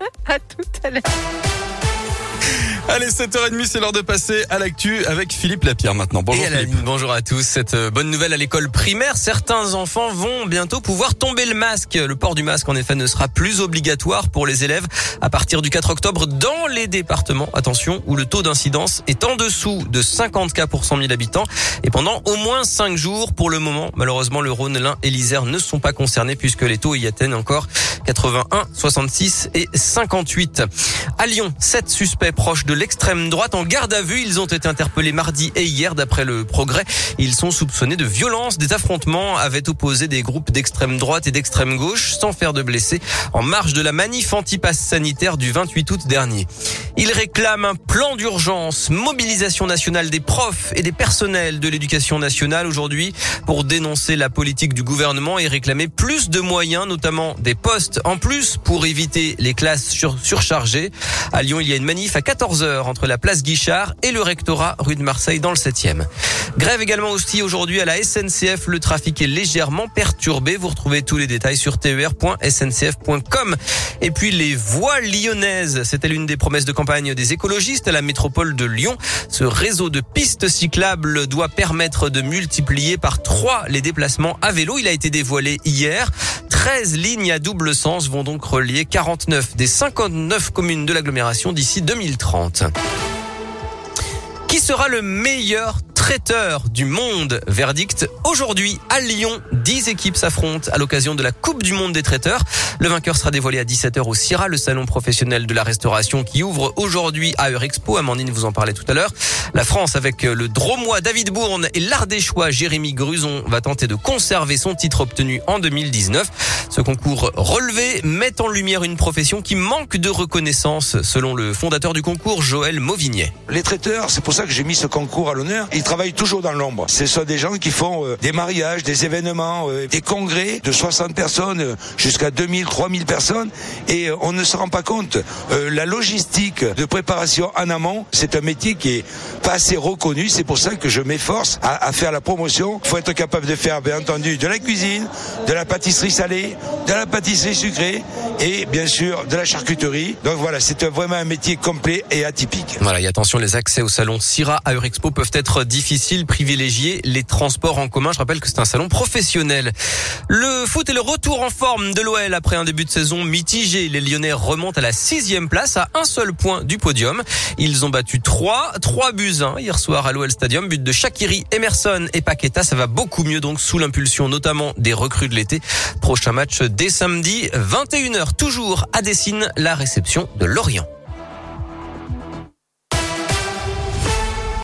À tout à l'heure. Allez, 7h30, c'est l'heure de passer à l'actu avec Philippe Lapierre maintenant. Bonjour Et Philippe. bonjour à tous. Cette euh, bonne nouvelle à l'école primaire, certains enfants vont bientôt pouvoir tomber le masque. Le port du masque, en effet, ne sera plus obligatoire pour les élèves à partir du 4 octobre dans les départements, attention, où le taux d'incidence est en dessous de 50 cas pour 100 000 habitants et pendant au moins 5 jours. Pour le moment, malheureusement, le Rhône, l'Ain et l'Isère ne sont pas concernés puisque les taux y atteignent encore 81, 66 et 58. À Lyon, sept suspects proches de l'extrême droite en garde à vue. Ils ont été interpellés mardi et hier d'après le progrès. Ils sont soupçonnés de violence. Des affrontements avaient opposé des groupes d'extrême droite et d'extrême gauche sans faire de blessés en marge de la manif anti-pass sanitaire du 28 août dernier. Ils réclament un plan d'urgence, mobilisation nationale des profs et des personnels de l'éducation nationale aujourd'hui pour dénoncer la politique du gouvernement et réclamer plus de moyens, notamment des postes en plus pour éviter les classes sur- surchargées. À Lyon, il y a une manif à 14h entre la place Guichard et le rectorat rue de Marseille dans le 7e. Grève également aussi aujourd'hui à la SNCF. Le trafic est légèrement perturbé. Vous retrouvez tous les détails sur ter.sncf.com. Et puis les voies lyonnaises. C'était l'une des promesses de campagne des écologistes à la métropole de Lyon. Ce réseau de pistes cyclables doit permettre de multiplier par trois les déplacements à vélo. Il a été dévoilé hier. 13 lignes à double sens vont donc relier 49 des 59 communes de l'agglomération d'ici 2030. Qui sera le meilleur traiteur du monde Verdict aujourd'hui à Lyon. 10 équipes s'affrontent à l'occasion de la Coupe du monde des traiteurs. Le vainqueur sera dévoilé à 17h au CIRA, le salon professionnel de la restauration qui ouvre aujourd'hui à Eurexpo. Amandine vous en parlait tout à l'heure. La France avec le Dromois David Bourne et l'Ardéchois Jérémy Gruson va tenter de conserver son titre obtenu en 2019. Ce concours relevé met en lumière une profession qui manque de reconnaissance selon le fondateur du concours Joël Mauvignet. Les traiteurs, c'est pour ça que j'ai mis ce concours à l'honneur. Travaillent toujours dans l'ombre. Ce sont des gens qui font euh, des mariages, des événements, euh, des congrès de 60 personnes euh, jusqu'à 2000, 3000 personnes. Et euh, on ne se rend pas compte. Euh, la logistique de préparation en amont, c'est un métier qui est pas assez reconnu. C'est pour ça que je m'efforce à, à faire la promotion. Il faut être capable de faire, bien entendu, de la cuisine, de la pâtisserie salée, de la pâtisserie sucrée et bien sûr de la charcuterie. Donc voilà, c'est vraiment un métier complet et atypique. Voilà, et attention, les accès au salon Syrah à Eurexpo peuvent être difficiles, privilégier les transports en commun. Je rappelle que c'est un salon professionnel. Le foot est le retour en forme de l'OL après un début de saison mitigé. Les Lyonnais remontent à la sixième place à un seul point du podium. Ils ont battu 3, 3 buts 1 hier soir à l'OL Stadium. But de Shakiri, Emerson et Paqueta. Ça va beaucoup mieux donc sous l'impulsion notamment des recrues de l'été. Prochain match dès samedi, 21h, toujours à Dessine, la réception de Lorient.